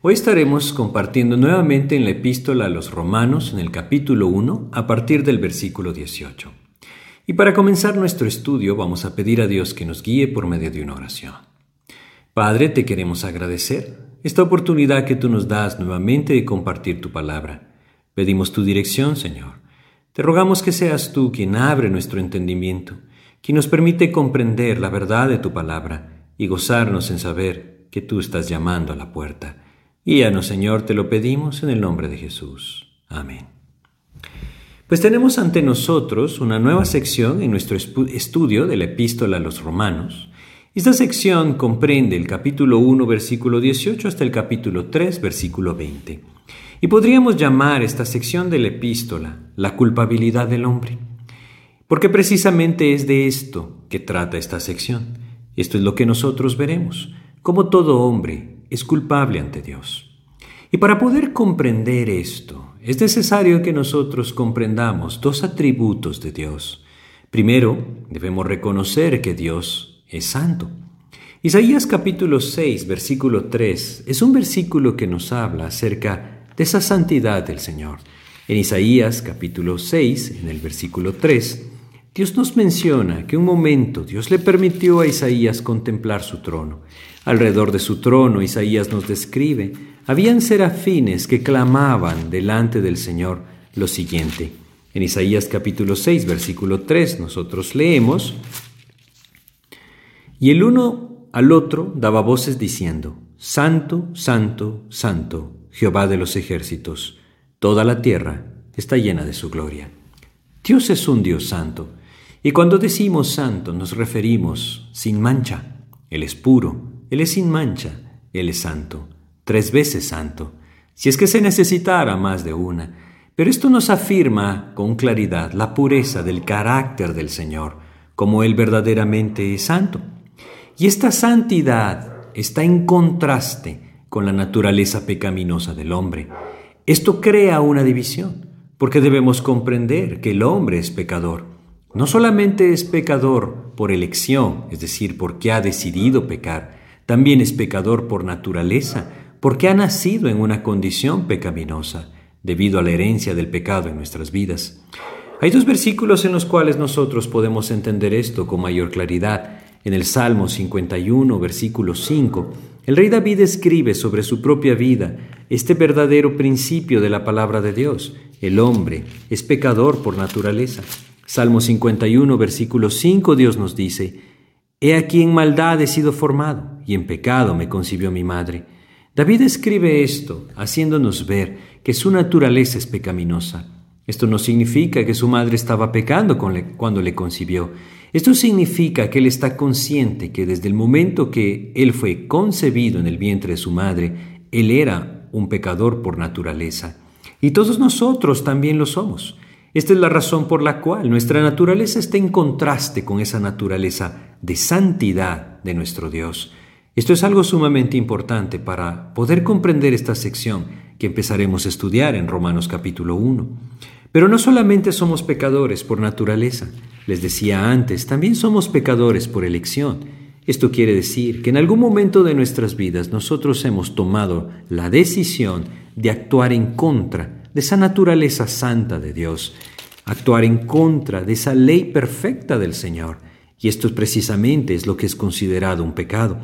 Hoy estaremos compartiendo nuevamente en la epístola a los romanos en el capítulo 1 a partir del versículo 18. Y para comenzar nuestro estudio vamos a pedir a Dios que nos guíe por medio de una oración. Padre, te queremos agradecer esta oportunidad que tú nos das nuevamente de compartir tu palabra. Pedimos tu dirección, Señor. Te rogamos que seas tú quien abre nuestro entendimiento, quien nos permite comprender la verdad de tu palabra y gozarnos en saber que tú estás llamando a la puerta. Guíanos, Señor, te lo pedimos en el nombre de Jesús. Amén. Pues tenemos ante nosotros una nueva sección en nuestro estudio de la epístola a los romanos. Esta sección comprende el capítulo 1, versículo 18 hasta el capítulo 3, versículo 20. Y podríamos llamar esta sección de la epístola la culpabilidad del hombre. Porque precisamente es de esto que trata esta sección. Esto es lo que nosotros veremos, como todo hombre es culpable ante Dios. Y para poder comprender esto, es necesario que nosotros comprendamos dos atributos de Dios. Primero, debemos reconocer que Dios es santo. Isaías capítulo 6, versículo 3, es un versículo que nos habla acerca de esa santidad del Señor. En Isaías capítulo 6, en el versículo 3, Dios nos menciona que un momento Dios le permitió a Isaías contemplar su trono. Alrededor de su trono, Isaías nos describe, habían serafines que clamaban delante del Señor lo siguiente. En Isaías capítulo 6, versículo 3, nosotros leemos, y el uno al otro daba voces diciendo, Santo, Santo, Santo, Jehová de los ejércitos, toda la tierra está llena de su gloria. Dios es un Dios santo, y cuando decimos santo nos referimos sin mancha, Él es puro, él es sin mancha, Él es santo, tres veces santo, si es que se necesitara más de una. Pero esto nos afirma con claridad la pureza del carácter del Señor, como Él verdaderamente es santo. Y esta santidad está en contraste con la naturaleza pecaminosa del hombre. Esto crea una división, porque debemos comprender que el hombre es pecador. No solamente es pecador por elección, es decir, porque ha decidido pecar, también es pecador por naturaleza, porque ha nacido en una condición pecaminosa, debido a la herencia del pecado en nuestras vidas. Hay dos versículos en los cuales nosotros podemos entender esto con mayor claridad. En el Salmo 51, versículo 5, el rey David escribe sobre su propia vida este verdadero principio de la palabra de Dios. El hombre es pecador por naturaleza. Salmo 51, versículo 5, Dios nos dice, He aquí en maldad he sido formado, y en pecado me concibió mi madre. David escribe esto, haciéndonos ver que su naturaleza es pecaminosa. Esto no significa que su madre estaba pecando cuando le concibió. Esto significa que él está consciente que desde el momento que él fue concebido en el vientre de su madre, él era un pecador por naturaleza. Y todos nosotros también lo somos. Esta es la razón por la cual nuestra naturaleza está en contraste con esa naturaleza de santidad de nuestro Dios. Esto es algo sumamente importante para poder comprender esta sección que empezaremos a estudiar en Romanos capítulo 1. Pero no solamente somos pecadores por naturaleza, les decía antes, también somos pecadores por elección. Esto quiere decir que en algún momento de nuestras vidas nosotros hemos tomado la decisión de actuar en contra de esa naturaleza santa de Dios, actuar en contra de esa ley perfecta del Señor. Y esto precisamente es lo que es considerado un pecado.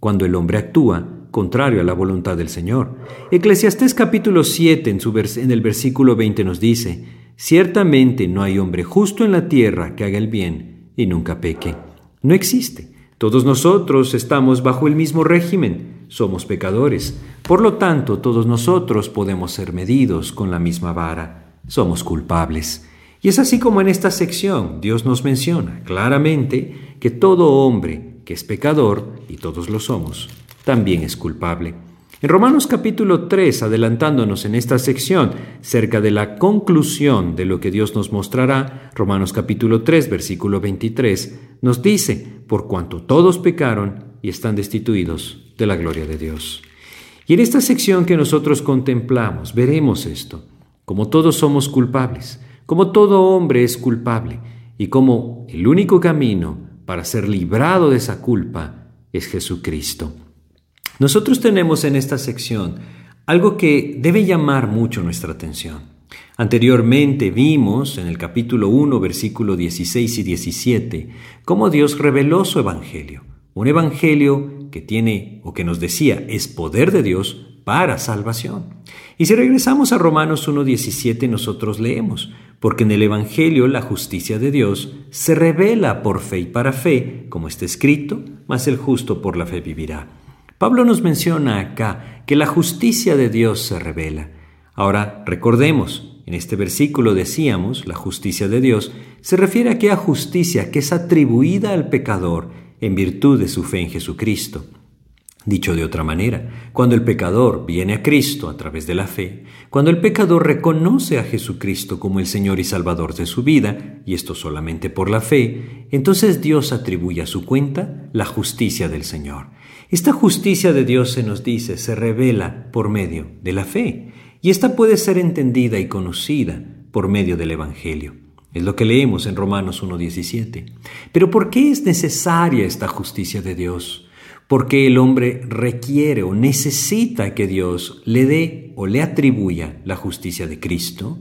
cuando el hombre actúa contrario a la voluntad del Señor. Eclesiastés capítulo 7 en, el versículo 20 nos dice, Ciertamente no hay hombre justo en la tierra que haga el bien y nunca peque. No existe. Todos nosotros estamos bajo el mismo régimen, somos pecadores. Por lo tanto, todos nosotros podemos ser medidos con la misma vara. Somos culpables. Y es así como en esta sección Dios nos menciona claramente que todo hombre que es pecador, y todos lo somos, también es culpable. En Romanos capítulo 3, adelantándonos en esta sección cerca de la conclusión de lo que Dios nos mostrará, Romanos capítulo 3, versículo 23, nos dice, por cuanto todos pecaron y están destituidos de la gloria de Dios. Y en esta sección que nosotros contemplamos, veremos esto, como todos somos culpables, como todo hombre es culpable, y como el único camino para ser librado de esa culpa es Jesucristo. Nosotros tenemos en esta sección algo que debe llamar mucho nuestra atención. Anteriormente vimos en el capítulo 1, versículo 16 y 17, cómo Dios reveló su evangelio, un evangelio que tiene o que nos decía es poder de Dios para salvación. Y si regresamos a Romanos 1.17 nosotros leemos, porque en el Evangelio la justicia de Dios se revela por fe y para fe, como está escrito, mas el justo por la fe vivirá. Pablo nos menciona acá que la justicia de Dios se revela. Ahora, recordemos, en este versículo decíamos, la justicia de Dios se refiere a aquella justicia que es atribuida al pecador en virtud de su fe en Jesucristo. Dicho de otra manera, cuando el pecador viene a Cristo a través de la fe, cuando el pecador reconoce a Jesucristo como el Señor y Salvador de su vida, y esto solamente por la fe, entonces Dios atribuye a su cuenta la justicia del Señor. Esta justicia de Dios se nos dice, se revela por medio de la fe, y esta puede ser entendida y conocida por medio del Evangelio. Es lo que leemos en Romanos 1.17. Pero ¿por qué es necesaria esta justicia de Dios? porque el hombre requiere o necesita que Dios le dé o le atribuya la justicia de Cristo,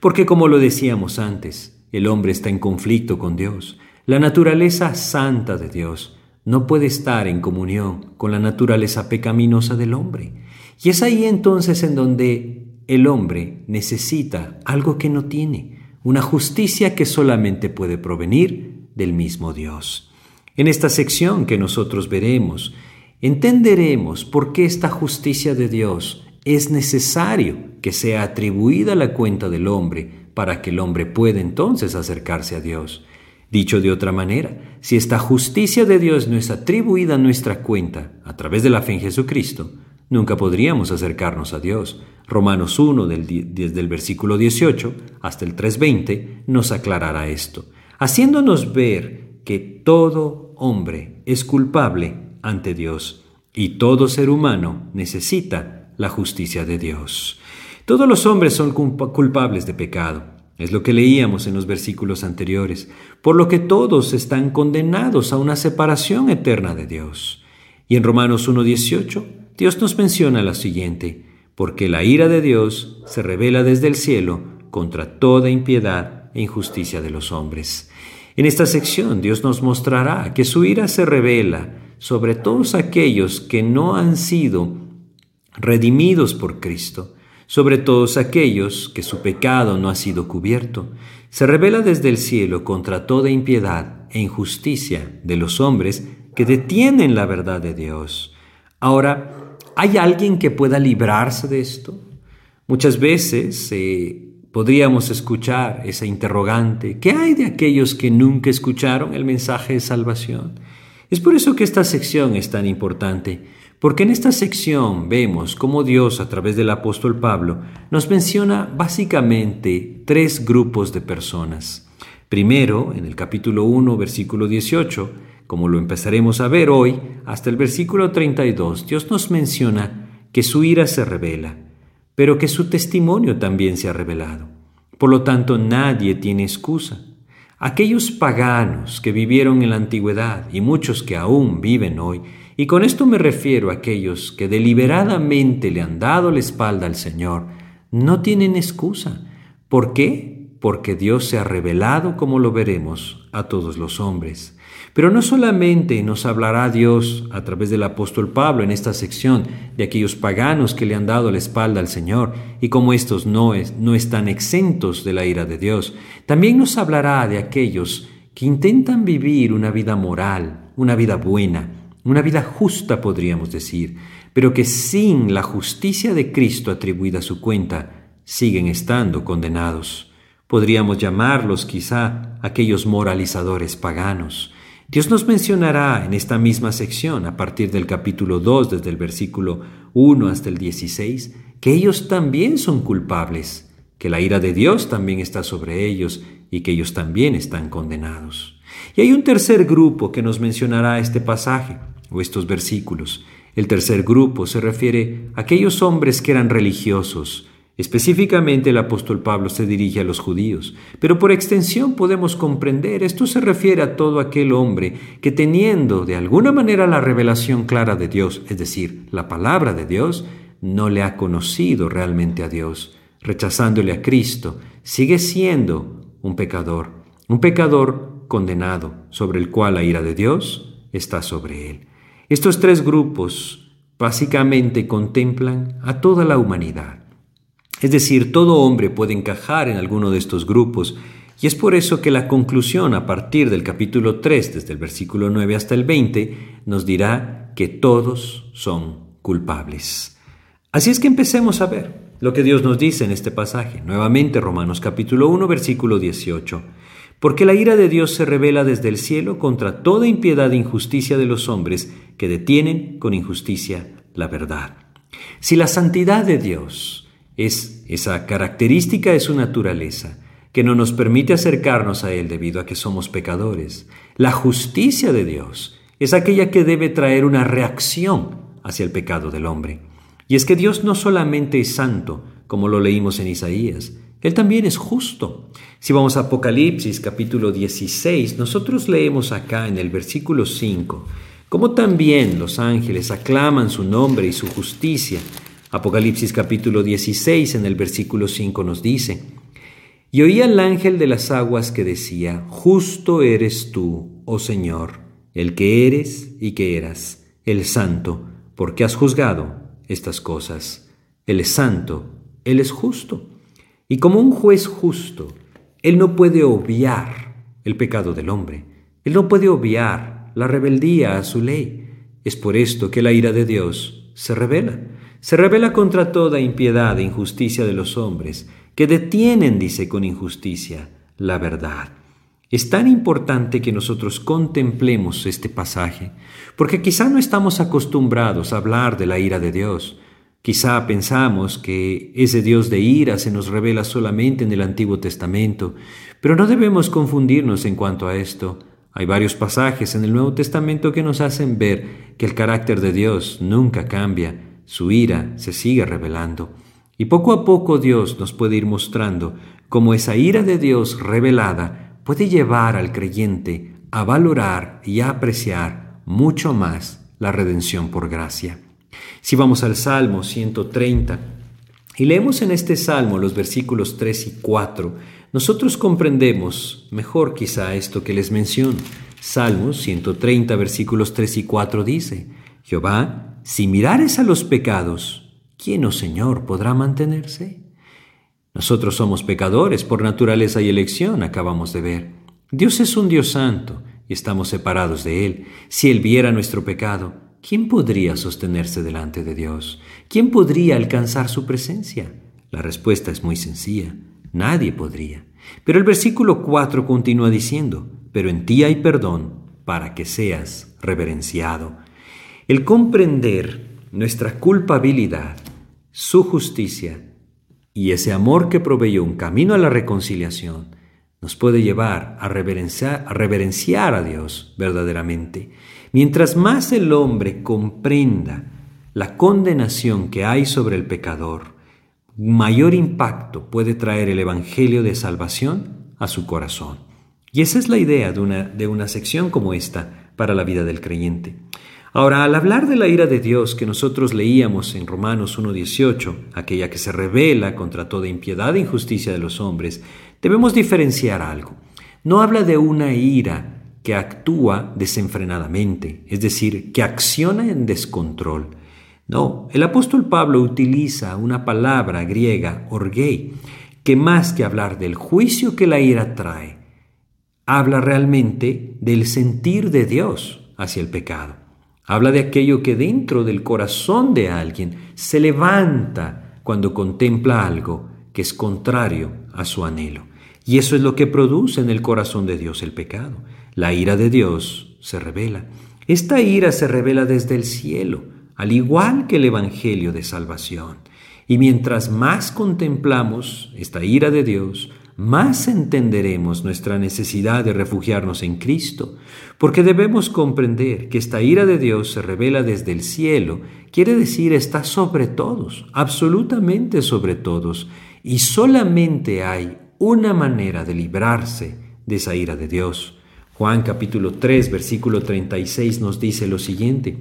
porque como lo decíamos antes, el hombre está en conflicto con Dios. La naturaleza santa de Dios no puede estar en comunión con la naturaleza pecaminosa del hombre. Y es ahí entonces en donde el hombre necesita algo que no tiene, una justicia que solamente puede provenir del mismo Dios. En esta sección que nosotros veremos, entenderemos por qué esta justicia de Dios es necesario que sea atribuida a la cuenta del hombre para que el hombre pueda entonces acercarse a Dios. Dicho de otra manera, si esta justicia de Dios no es atribuida a nuestra cuenta a través de la fe en Jesucristo, nunca podríamos acercarnos a Dios. Romanos 1, desde el versículo 18 hasta el 3.20, nos aclarará esto, haciéndonos ver que todo hombre es culpable ante Dios y todo ser humano necesita la justicia de Dios. Todos los hombres son culpables de pecado. Es lo que leíamos en los versículos anteriores, por lo que todos están condenados a una separación eterna de Dios. Y en Romanos 1.18, Dios nos menciona lo siguiente, porque la ira de Dios se revela desde el cielo contra toda impiedad e injusticia de los hombres. En esta sección Dios nos mostrará que su ira se revela sobre todos aquellos que no han sido redimidos por Cristo, sobre todos aquellos que su pecado no ha sido cubierto. Se revela desde el cielo contra toda impiedad e injusticia de los hombres que detienen la verdad de Dios. Ahora, ¿hay alguien que pueda librarse de esto? Muchas veces eh, podríamos escuchar esa interrogante, ¿qué hay de aquellos que nunca escucharon el mensaje de salvación? Es por eso que esta sección es tan importante, porque en esta sección vemos cómo Dios a través del apóstol Pablo nos menciona básicamente tres grupos de personas. Primero, en el capítulo 1, versículo 18, como lo empezaremos a ver hoy, hasta el versículo 32, Dios nos menciona que su ira se revela pero que su testimonio también se ha revelado. Por lo tanto, nadie tiene excusa. Aquellos paganos que vivieron en la antigüedad y muchos que aún viven hoy, y con esto me refiero a aquellos que deliberadamente le han dado la espalda al Señor, no tienen excusa. ¿Por qué? Porque Dios se ha revelado, como lo veremos, a todos los hombres. Pero no solamente nos hablará Dios a través del apóstol Pablo en esta sección de aquellos paganos que le han dado la espalda al Señor y como estos no, es, no están exentos de la ira de Dios, también nos hablará de aquellos que intentan vivir una vida moral, una vida buena, una vida justa podríamos decir, pero que sin la justicia de Cristo atribuida a su cuenta, siguen estando condenados. Podríamos llamarlos quizá aquellos moralizadores paganos. Dios nos mencionará en esta misma sección, a partir del capítulo 2, desde el versículo 1 hasta el 16, que ellos también son culpables, que la ira de Dios también está sobre ellos y que ellos también están condenados. Y hay un tercer grupo que nos mencionará este pasaje o estos versículos. El tercer grupo se refiere a aquellos hombres que eran religiosos, Específicamente el apóstol Pablo se dirige a los judíos, pero por extensión podemos comprender, esto se refiere a todo aquel hombre que teniendo de alguna manera la revelación clara de Dios, es decir, la palabra de Dios, no le ha conocido realmente a Dios, rechazándole a Cristo, sigue siendo un pecador, un pecador condenado, sobre el cual la ira de Dios está sobre él. Estos tres grupos básicamente contemplan a toda la humanidad. Es decir, todo hombre puede encajar en alguno de estos grupos, y es por eso que la conclusión a partir del capítulo 3, desde el versículo 9 hasta el 20, nos dirá que todos son culpables. Así es que empecemos a ver lo que Dios nos dice en este pasaje. Nuevamente Romanos capítulo 1, versículo 18. Porque la ira de Dios se revela desde el cielo contra toda impiedad e injusticia de los hombres que detienen con injusticia la verdad. Si la santidad de Dios es esa característica de su naturaleza que no nos permite acercarnos a Él debido a que somos pecadores. La justicia de Dios es aquella que debe traer una reacción hacia el pecado del hombre. Y es que Dios no solamente es santo, como lo leímos en Isaías, Él también es justo. Si vamos a Apocalipsis capítulo 16, nosotros leemos acá en el versículo 5, como también los ángeles aclaman su nombre y su justicia Apocalipsis capítulo 16 en el versículo 5 nos dice, Y oí al ángel de las aguas que decía, Justo eres tú, oh Señor, el que eres y que eras, el santo, porque has juzgado estas cosas. Él es santo, Él es justo. Y como un juez justo, Él no puede obviar el pecado del hombre. Él no puede obviar la rebeldía a su ley. Es por esto que la ira de Dios se revela se revela contra toda impiedad e injusticia de los hombres, que detienen, dice con injusticia, la verdad. Es tan importante que nosotros contemplemos este pasaje, porque quizá no estamos acostumbrados a hablar de la ira de Dios. Quizá pensamos que ese Dios de ira se nos revela solamente en el Antiguo Testamento, pero no debemos confundirnos en cuanto a esto. Hay varios pasajes en el Nuevo Testamento que nos hacen ver que el carácter de Dios nunca cambia, su ira se sigue revelando. Y poco a poco Dios nos puede ir mostrando cómo esa ira de Dios revelada puede llevar al creyente a valorar y a apreciar mucho más la redención por gracia. Si vamos al Salmo 130 y leemos en este Salmo los versículos 3 y 4, nosotros comprendemos mejor quizá esto que les menciono. Salmos 130 versículos 3 y 4 dice, Jehová si mirares a los pecados, ¿quién, oh Señor, podrá mantenerse? Nosotros somos pecadores por naturaleza y elección, acabamos de ver. Dios es un Dios santo y estamos separados de Él. Si Él viera nuestro pecado, ¿quién podría sostenerse delante de Dios? ¿Quién podría alcanzar su presencia? La respuesta es muy sencilla. Nadie podría. Pero el versículo 4 continúa diciendo, pero en ti hay perdón para que seas reverenciado. El comprender nuestra culpabilidad, su justicia y ese amor que proveyó un camino a la reconciliación nos puede llevar a reverenciar, a Dios verdaderamente. Mientras más el hombre comprenda la condenación que hay sobre el pecador, mayor impacto puede traer el Evangelio de salvación a su corazón. Y esa es la idea de una, de una sección como esta para la vida del creyente. Ahora, al hablar de la ira de Dios que nosotros leíamos en Romanos 1.18, aquella que se revela contra toda impiedad e injusticia de los hombres, debemos diferenciar algo. No habla de una ira que actúa desenfrenadamente, es decir, que acciona en descontrol. No, el apóstol Pablo utiliza una palabra griega, orgei, que más que hablar del juicio que la ira trae, habla realmente del sentir de Dios hacia el pecado. Habla de aquello que dentro del corazón de alguien se levanta cuando contempla algo que es contrario a su anhelo. Y eso es lo que produce en el corazón de Dios el pecado. La ira de Dios se revela. Esta ira se revela desde el cielo, al igual que el Evangelio de salvación. Y mientras más contemplamos esta ira de Dios, más entenderemos nuestra necesidad de refugiarnos en Cristo, porque debemos comprender que esta ira de Dios se revela desde el cielo, quiere decir está sobre todos, absolutamente sobre todos, y solamente hay una manera de librarse de esa ira de Dios. Juan capítulo 3, versículo 36 nos dice lo siguiente.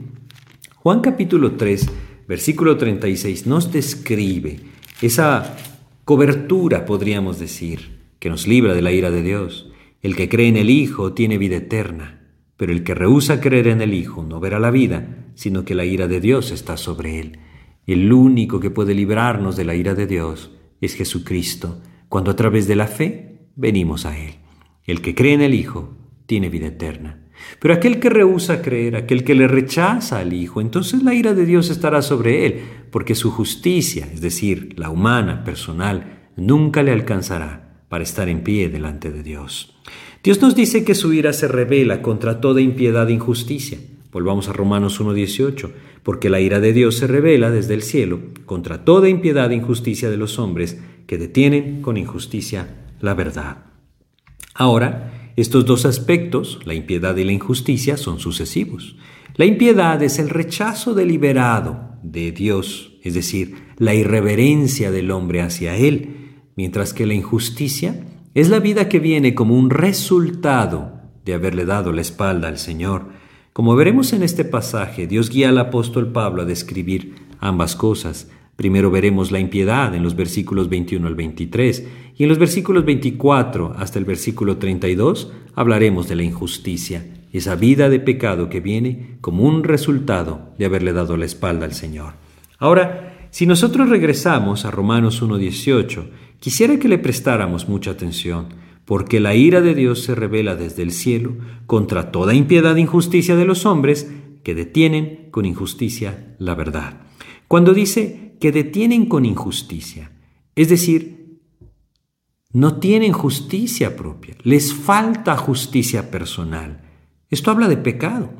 Juan capítulo 3, versículo 36 nos describe esa cobertura, podríamos decir, que nos libra de la ira de Dios. El que cree en el Hijo tiene vida eterna, pero el que rehúsa creer en el Hijo no verá la vida, sino que la ira de Dios está sobre él. El único que puede librarnos de la ira de Dios es Jesucristo, cuando a través de la fe venimos a Él. El que cree en el Hijo tiene vida eterna. Pero aquel que rehúsa creer, aquel que le rechaza al Hijo, entonces la ira de Dios estará sobre él, porque su justicia, es decir, la humana, personal, nunca le alcanzará para estar en pie delante de Dios. Dios nos dice que su ira se revela contra toda impiedad e injusticia. Volvamos a Romanos 1.18, porque la ira de Dios se revela desde el cielo contra toda impiedad e injusticia de los hombres que detienen con injusticia la verdad. Ahora, estos dos aspectos, la impiedad y la injusticia, son sucesivos. La impiedad es el rechazo deliberado de Dios, es decir, la irreverencia del hombre hacia Él, mientras que la injusticia es la vida que viene como un resultado de haberle dado la espalda al Señor. Como veremos en este pasaje, Dios guía al apóstol Pablo a describir ambas cosas, Primero veremos la impiedad en los versículos 21 al 23 y en los versículos 24 hasta el versículo 32 hablaremos de la injusticia, esa vida de pecado que viene como un resultado de haberle dado la espalda al Señor. Ahora, si nosotros regresamos a Romanos 1.18, quisiera que le prestáramos mucha atención, porque la ira de Dios se revela desde el cielo contra toda impiedad e injusticia de los hombres que detienen con injusticia la verdad. Cuando dice que detienen con injusticia. Es decir, no tienen justicia propia, les falta justicia personal. Esto habla de pecado.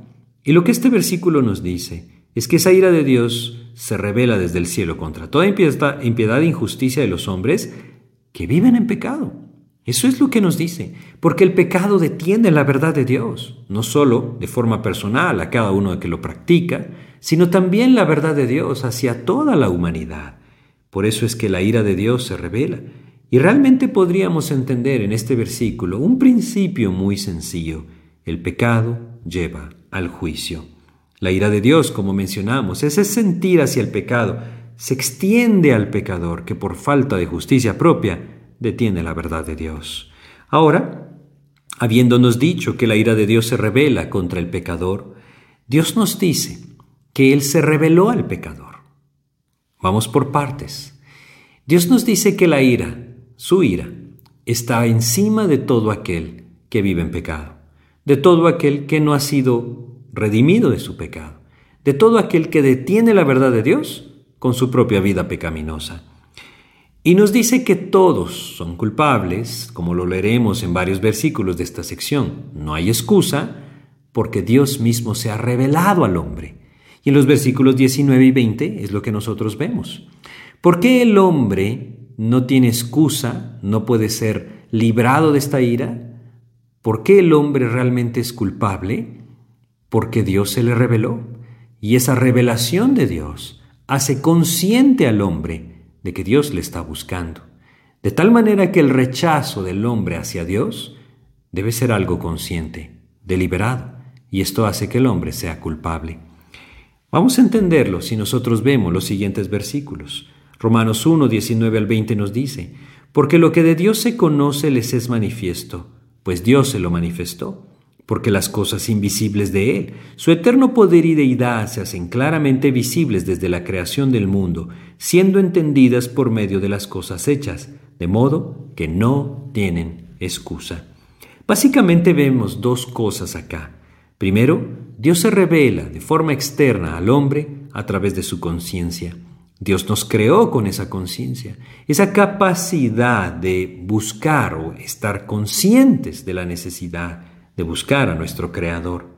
Y lo que este versículo nos dice es que esa ira de Dios se revela desde el cielo contra toda impiedad e injusticia de los hombres que viven en pecado. Eso es lo que nos dice, porque el pecado detiene la verdad de Dios, no solo de forma personal a cada uno que lo practica, sino también la verdad de Dios hacia toda la humanidad. Por eso es que la ira de Dios se revela. Y realmente podríamos entender en este versículo un principio muy sencillo. El pecado lleva al juicio. La ira de Dios, como mencionamos, ese sentir hacia el pecado, se extiende al pecador que por falta de justicia propia detiene la verdad de Dios. Ahora, habiéndonos dicho que la ira de Dios se revela contra el pecador, Dios nos dice que Él se reveló al pecador. Vamos por partes. Dios nos dice que la ira, su ira, está encima de todo aquel que vive en pecado, de todo aquel que no ha sido redimido de su pecado, de todo aquel que detiene la verdad de Dios con su propia vida pecaminosa. Y nos dice que todos son culpables, como lo leeremos en varios versículos de esta sección. No hay excusa porque Dios mismo se ha revelado al hombre. Y en los versículos 19 y 20 es lo que nosotros vemos. ¿Por qué el hombre no tiene excusa, no puede ser librado de esta ira? ¿Por qué el hombre realmente es culpable? Porque Dios se le reveló. Y esa revelación de Dios hace consciente al hombre de que Dios le está buscando, de tal manera que el rechazo del hombre hacia Dios debe ser algo consciente, deliberado, y esto hace que el hombre sea culpable. Vamos a entenderlo si nosotros vemos los siguientes versículos. Romanos 1, 19 al 20 nos dice, porque lo que de Dios se conoce les es manifiesto, pues Dios se lo manifestó porque las cosas invisibles de Él, su eterno poder y deidad se hacen claramente visibles desde la creación del mundo, siendo entendidas por medio de las cosas hechas, de modo que no tienen excusa. Básicamente vemos dos cosas acá. Primero, Dios se revela de forma externa al hombre a través de su conciencia. Dios nos creó con esa conciencia, esa capacidad de buscar o estar conscientes de la necesidad de buscar a nuestro Creador.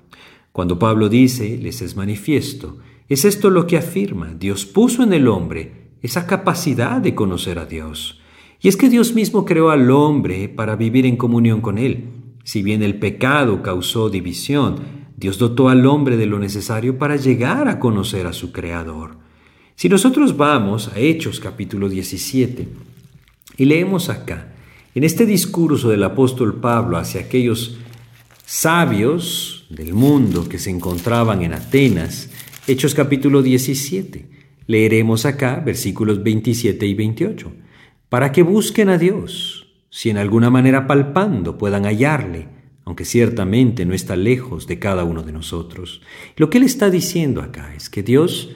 Cuando Pablo dice, les es manifiesto, es esto lo que afirma, Dios puso en el hombre esa capacidad de conocer a Dios. Y es que Dios mismo creó al hombre para vivir en comunión con Él. Si bien el pecado causó división, Dios dotó al hombre de lo necesario para llegar a conocer a su Creador. Si nosotros vamos a Hechos capítulo 17 y leemos acá, en este discurso del apóstol Pablo hacia aquellos sabios del mundo que se encontraban en Atenas, Hechos capítulo 17. Leeremos acá versículos 27 y 28, para que busquen a Dios, si en alguna manera palpando puedan hallarle, aunque ciertamente no está lejos de cada uno de nosotros. Lo que él está diciendo acá es que Dios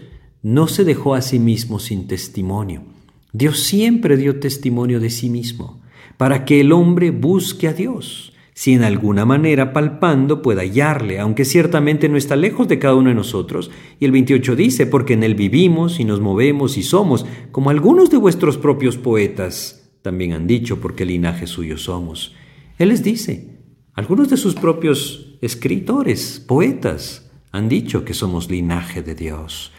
no se dejó a sí mismo sin testimonio. Dios siempre dio testimonio de sí mismo, para que el hombre busque a Dios si en alguna manera palpando pueda hallarle, aunque ciertamente no está lejos de cada uno de nosotros. Y el 28 dice, porque en él vivimos y nos movemos y somos, como algunos de vuestros propios poetas también han dicho, porque linaje suyo somos. Él les dice, algunos de sus propios escritores, poetas, han dicho que somos linaje de Dios.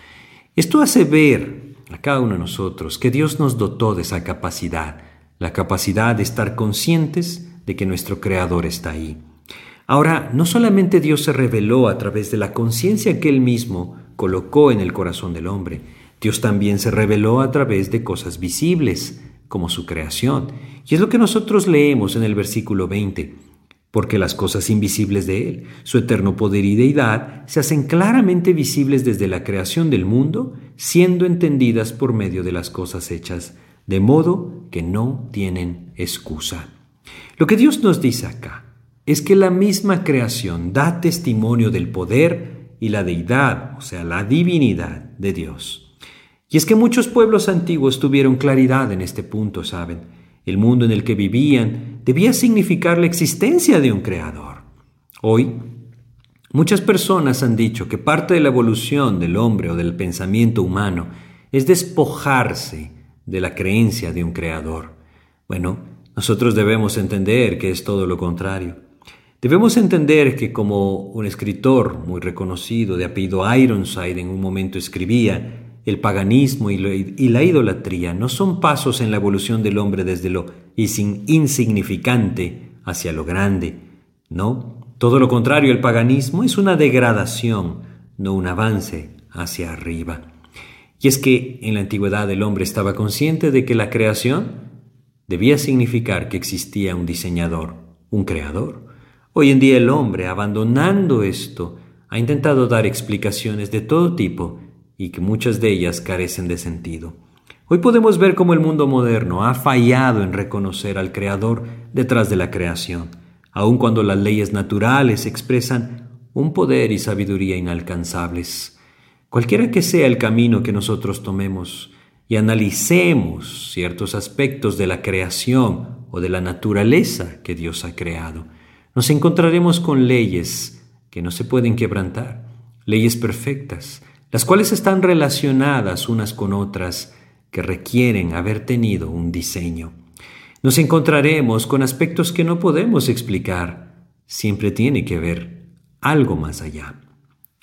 Esto hace ver a cada uno de nosotros que Dios nos dotó de esa capacidad, la capacidad de estar conscientes de que nuestro Creador está ahí. Ahora, no solamente Dios se reveló a través de la conciencia que Él mismo colocó en el corazón del hombre, Dios también se reveló a través de cosas visibles, como su creación. Y es lo que nosotros leemos en el versículo 20, porque las cosas invisibles de Él, su eterno poder y deidad, se hacen claramente visibles desde la creación del mundo, siendo entendidas por medio de las cosas hechas, de modo que no tienen excusa. Lo que Dios nos dice acá es que la misma creación da testimonio del poder y la deidad, o sea, la divinidad de Dios. Y es que muchos pueblos antiguos tuvieron claridad en este punto, ¿saben? El mundo en el que vivían debía significar la existencia de un creador. Hoy, muchas personas han dicho que parte de la evolución del hombre o del pensamiento humano es despojarse de la creencia de un creador. Bueno, nosotros debemos entender que es todo lo contrario. Debemos entender que como un escritor muy reconocido de apellido Ironside en un momento escribía, el paganismo y, la idolatría no son pasos en la evolución del hombre desde lo insignificante hacia lo grande. No, todo lo contrario, el paganismo es una degradación, no un avance hacia arriba. Y es que en la antigüedad el hombre estaba consciente de que la creación debía significar que existía un diseñador, un creador. Hoy en día el hombre, abandonando esto, ha intentado dar explicaciones de todo tipo y que muchas de ellas carecen de sentido. Hoy podemos ver cómo el mundo moderno ha fallado en reconocer al Creador detrás de la creación, aun cuando las leyes naturales expresan un poder y sabiduría inalcanzables. Cualquiera que sea el camino que nosotros tomemos, y analicemos ciertos aspectos de la creación o de la naturaleza que Dios ha creado, nos encontraremos con leyes que no se pueden quebrantar, leyes perfectas, las cuales están relacionadas unas con otras que requieren haber tenido un diseño. Nos encontraremos con aspectos que no podemos explicar, siempre tiene que haber algo más allá.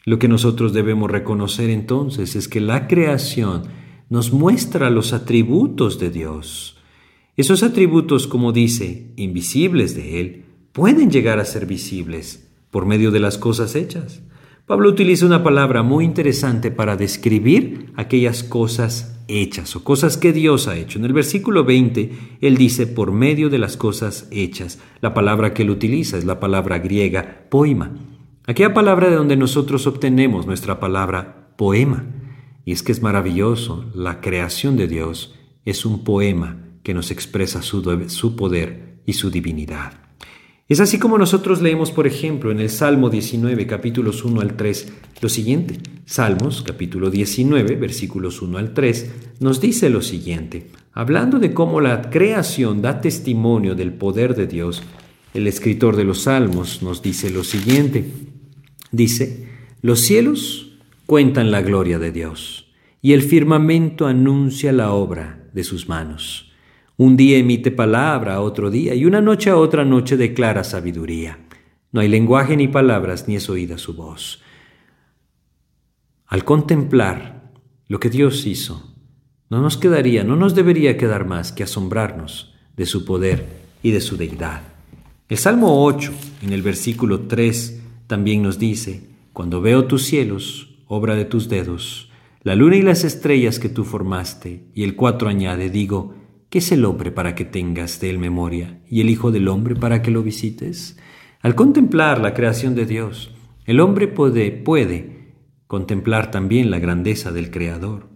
Lo que nosotros debemos reconocer entonces es que la creación nos muestra los atributos de Dios. Esos atributos, como dice, invisibles de Él, pueden llegar a ser visibles por medio de las cosas hechas. Pablo utiliza una palabra muy interesante para describir aquellas cosas hechas o cosas que Dios ha hecho. En el versículo 20, él dice por medio de las cosas hechas. La palabra que él utiliza es la palabra griega poema. Aquella palabra de donde nosotros obtenemos nuestra palabra poema. Y es que es maravilloso, la creación de Dios es un poema que nos expresa su, su poder y su divinidad. Es así como nosotros leemos, por ejemplo, en el Salmo 19, capítulos 1 al 3, lo siguiente. Salmos, capítulo 19, versículos 1 al 3, nos dice lo siguiente. Hablando de cómo la creación da testimonio del poder de Dios, el escritor de los Salmos nos dice lo siguiente. Dice, los cielos cuentan la gloria de Dios y el firmamento anuncia la obra de sus manos. Un día emite palabra a otro día y una noche a otra noche declara sabiduría. No hay lenguaje ni palabras ni es oída su voz. Al contemplar lo que Dios hizo, no nos quedaría, no nos debería quedar más que asombrarnos de su poder y de su deidad. El Salmo 8, en el versículo 3, también nos dice, Cuando veo tus cielos, obra de tus dedos, la luna y las estrellas que tú formaste, y el 4 añade, digo, ¿Qué es el hombre para que tengas de él memoria y el Hijo del hombre para que lo visites? Al contemplar la creación de Dios, el hombre puede, puede contemplar también la grandeza del Creador.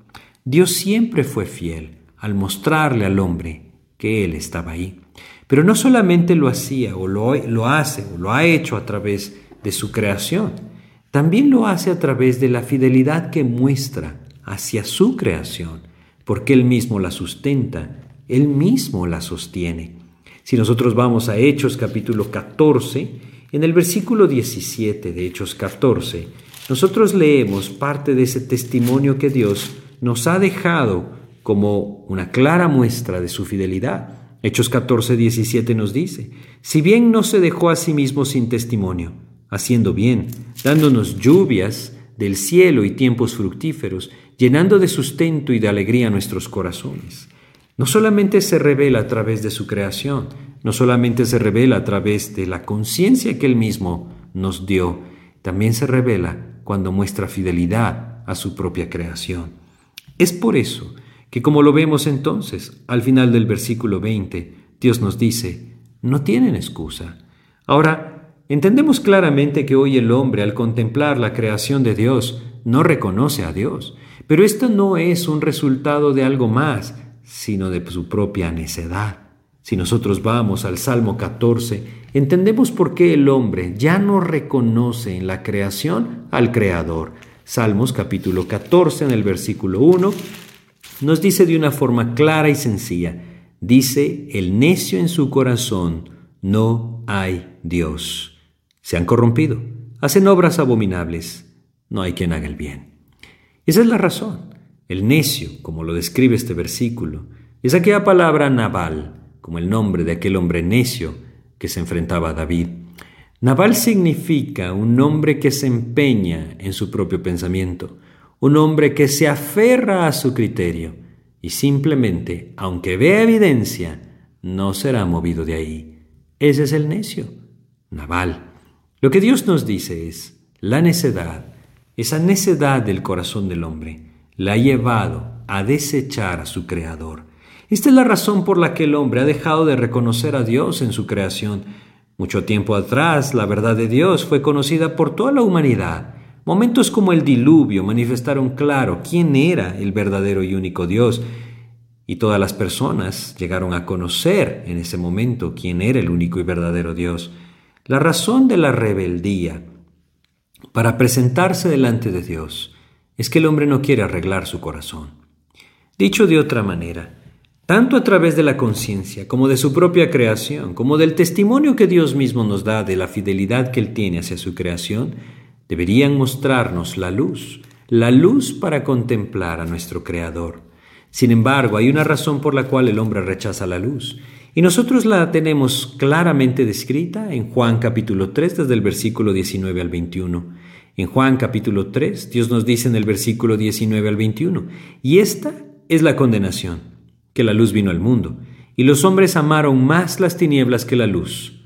Dios siempre fue fiel al mostrarle al hombre que Él estaba ahí. Pero no solamente lo hacía o lo, lo hace o lo ha hecho a través de su creación, también lo hace a través de la fidelidad que muestra hacia su creación, porque Él mismo la sustenta él mismo la sostiene. Si nosotros vamos a Hechos capítulo 14, en el versículo 17 de Hechos 14, nosotros leemos parte de ese testimonio que Dios nos ha dejado como una clara muestra de su fidelidad. Hechos 14, 17 nos dice, si bien no se dejó a sí mismo sin testimonio, haciendo bien, dándonos lluvias del cielo y tiempos fructíferos, llenando de sustento y de alegría nuestros corazones no solamente se revela a través de su creación, no solamente se revela a través de la conciencia que Él mismo nos dio, también se revela cuando muestra fidelidad a su propia creación. Es por eso que como lo vemos entonces, al final del versículo 20, Dios nos dice, no tienen excusa. Ahora, entendemos claramente que hoy el hombre al contemplar la creación de Dios no reconoce a Dios, pero esto no es un resultado de algo más, sino de su propia necedad. Si nosotros vamos al Salmo 14, entendemos por qué el hombre ya no reconoce en la creación al Creador. Salmos capítulo 14 en el versículo 1 nos dice de una forma clara y sencilla, dice, el necio en su corazón, no hay Dios. Se han corrompido, hacen obras abominables, no hay quien haga el bien. Esa es la razón. El necio, como lo describe este versículo, es aquella palabra Nabal, como el nombre de aquel hombre necio que se enfrentaba a David. Nabal significa un hombre que se empeña en su propio pensamiento, un hombre que se aferra a su criterio y simplemente, aunque vea evidencia, no será movido de ahí. Ese es el necio, Nabal. Lo que Dios nos dice es la necedad, esa necedad del corazón del hombre la ha llevado a desechar a su Creador. Esta es la razón por la que el hombre ha dejado de reconocer a Dios en su creación. Mucho tiempo atrás, la verdad de Dios fue conocida por toda la humanidad. Momentos como el diluvio manifestaron claro quién era el verdadero y único Dios, y todas las personas llegaron a conocer en ese momento quién era el único y verdadero Dios. La razón de la rebeldía para presentarse delante de Dios es que el hombre no quiere arreglar su corazón. Dicho de otra manera, tanto a través de la conciencia como de su propia creación, como del testimonio que Dios mismo nos da de la fidelidad que Él tiene hacia su creación, deberían mostrarnos la luz, la luz para contemplar a nuestro Creador. Sin embargo, hay una razón por la cual el hombre rechaza la luz, y nosotros la tenemos claramente descrita en Juan capítulo 3 desde el versículo 19 al 21. En Juan capítulo 3, Dios nos dice en el versículo 19 al 21, y esta es la condenación, que la luz vino al mundo, y los hombres amaron más las tinieblas que la luz,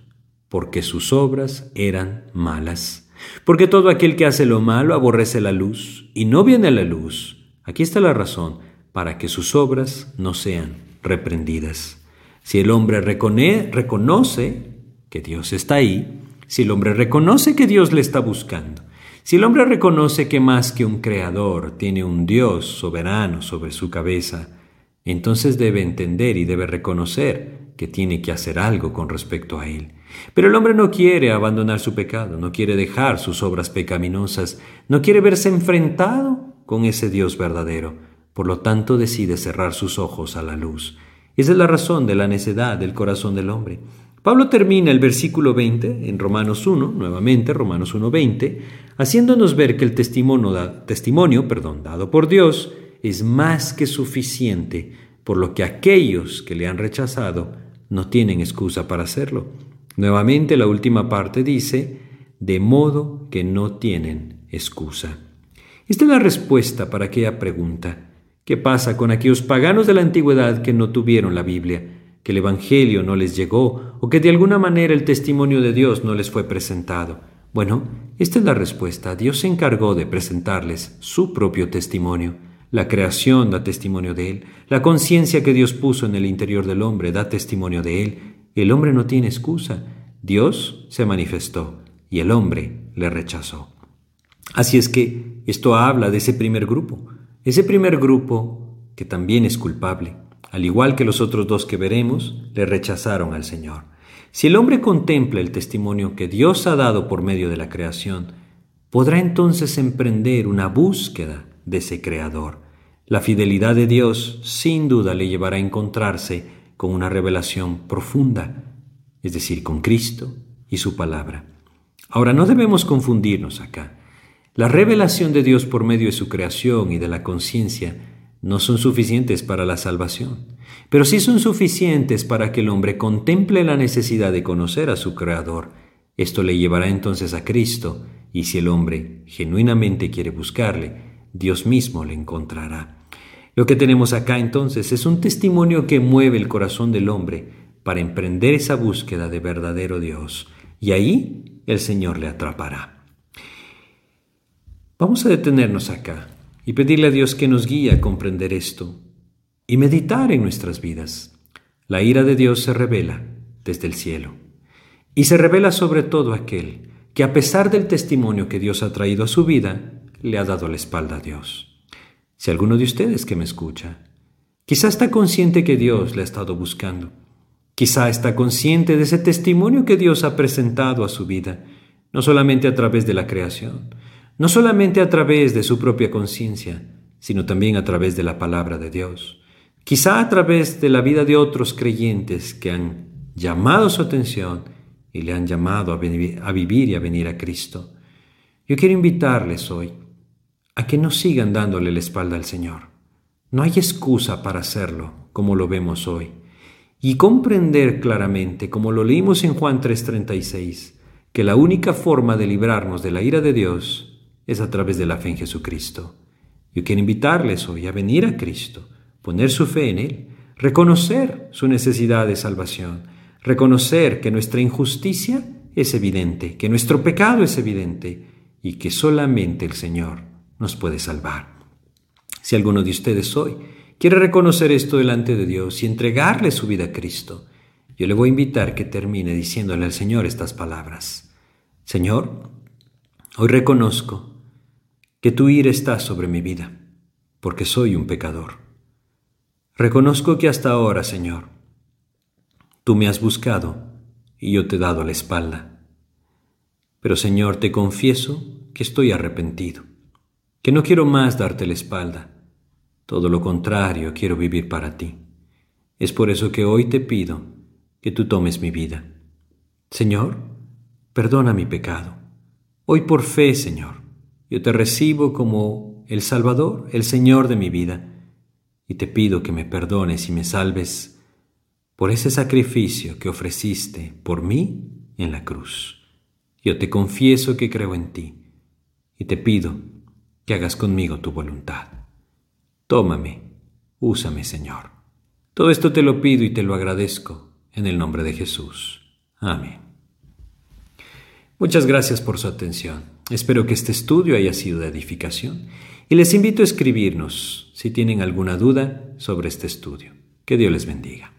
porque sus obras eran malas. Porque todo aquel que hace lo malo aborrece la luz, y no viene a la luz. Aquí está la razón, para que sus obras no sean reprendidas. Si el hombre reconoce que Dios está ahí, si el hombre reconoce que Dios le está buscando, si el hombre reconoce que más que un creador tiene un Dios soberano sobre su cabeza, entonces debe entender y debe reconocer que tiene que hacer algo con respecto a él. Pero el hombre no quiere abandonar su pecado, no quiere dejar sus obras pecaminosas, no quiere verse enfrentado con ese Dios verdadero. Por lo tanto decide cerrar sus ojos a la luz. Esa es la razón de la necedad del corazón del hombre. Pablo termina el versículo 20 en Romanos 1, nuevamente Romanos 1:20, haciéndonos ver que el testimonio, testimonio perdón, dado por Dios es más que suficiente, por lo que aquellos que le han rechazado no tienen excusa para hacerlo. Nuevamente la última parte dice, de modo que no tienen excusa. Esta es la respuesta para aquella pregunta. ¿Qué pasa con aquellos paganos de la antigüedad que no tuvieron la Biblia, que el Evangelio no les llegó o que de alguna manera el testimonio de Dios no les fue presentado? Bueno, esta es la respuesta. Dios se encargó de presentarles su propio testimonio. La creación da testimonio de Él. La conciencia que Dios puso en el interior del hombre da testimonio de Él. El hombre no tiene excusa. Dios se manifestó y el hombre le rechazó. Así es que esto habla de ese primer grupo. Ese primer grupo, que también es culpable, al igual que los otros dos que veremos, le rechazaron al Señor. Si el hombre contempla el testimonio que Dios ha dado por medio de la creación, podrá entonces emprender una búsqueda de ese Creador. La fidelidad de Dios sin duda le llevará a encontrarse con una revelación profunda, es decir, con Cristo y su palabra. Ahora, no debemos confundirnos acá. La revelación de Dios por medio de su creación y de la conciencia no son suficientes para la salvación, pero sí son suficientes para que el hombre contemple la necesidad de conocer a su Creador. Esto le llevará entonces a Cristo, y si el hombre genuinamente quiere buscarle, Dios mismo le encontrará. Lo que tenemos acá entonces es un testimonio que mueve el corazón del hombre para emprender esa búsqueda de verdadero Dios, y ahí el Señor le atrapará. Vamos a detenernos acá y pedirle a Dios que nos guíe a comprender esto y meditar en nuestras vidas. La ira de Dios se revela desde el cielo y se revela sobre todo aquel que a pesar del testimonio que Dios ha traído a su vida, le ha dado la espalda a Dios. Si alguno de ustedes que me escucha, quizá está consciente que Dios le ha estado buscando, quizá está consciente de ese testimonio que Dios ha presentado a su vida, no solamente a través de la creación, no solamente a través de su propia conciencia, sino también a través de la palabra de Dios, quizá a través de la vida de otros creyentes que han llamado su atención y le han llamado a, vivir y a venir a Cristo. Yo quiero invitarles hoy a que no sigan dándole la espalda al Señor. No hay excusa para hacerlo como lo vemos hoy. Y comprender claramente, como lo leímos en Juan 3:36, que la única forma de librarnos de la ira de Dios es a través de la fe en Jesucristo. Yo quiero invitarles hoy a venir a Cristo, poner su fe en Él, reconocer su necesidad de salvación, reconocer que nuestra injusticia es evidente, que nuestro pecado es evidente y que solamente el Señor nos puede salvar. Si alguno de ustedes hoy quiere reconocer esto delante de Dios y entregarle su vida a Cristo, yo le voy a invitar que termine diciéndole al Señor estas palabras. Señor, hoy reconozco que tu ira está sobre mi vida, porque soy un pecador. Reconozco que hasta ahora, Señor, tú me has buscado y yo te he dado la espalda. Pero, Señor, te confieso que estoy arrepentido, que no quiero más darte la espalda. Todo lo contrario, quiero vivir para ti. Es por eso que hoy te pido que tú tomes mi vida. Señor, perdona mi pecado. Hoy por fe, Señor, yo te recibo como el Salvador, el Señor de mi vida, y te pido que me perdones y me salves por ese sacrificio que ofreciste por mí en la cruz. Yo te confieso que creo en ti y te pido que hagas conmigo tu voluntad. Tómame, úsame, Señor. Todo esto te lo pido y te lo agradezco en el nombre de Jesús. Amén. Muchas gracias por su atención. Espero que este estudio haya sido de edificación y les invito a escribirnos si tienen alguna duda sobre este estudio. Que Dios les bendiga.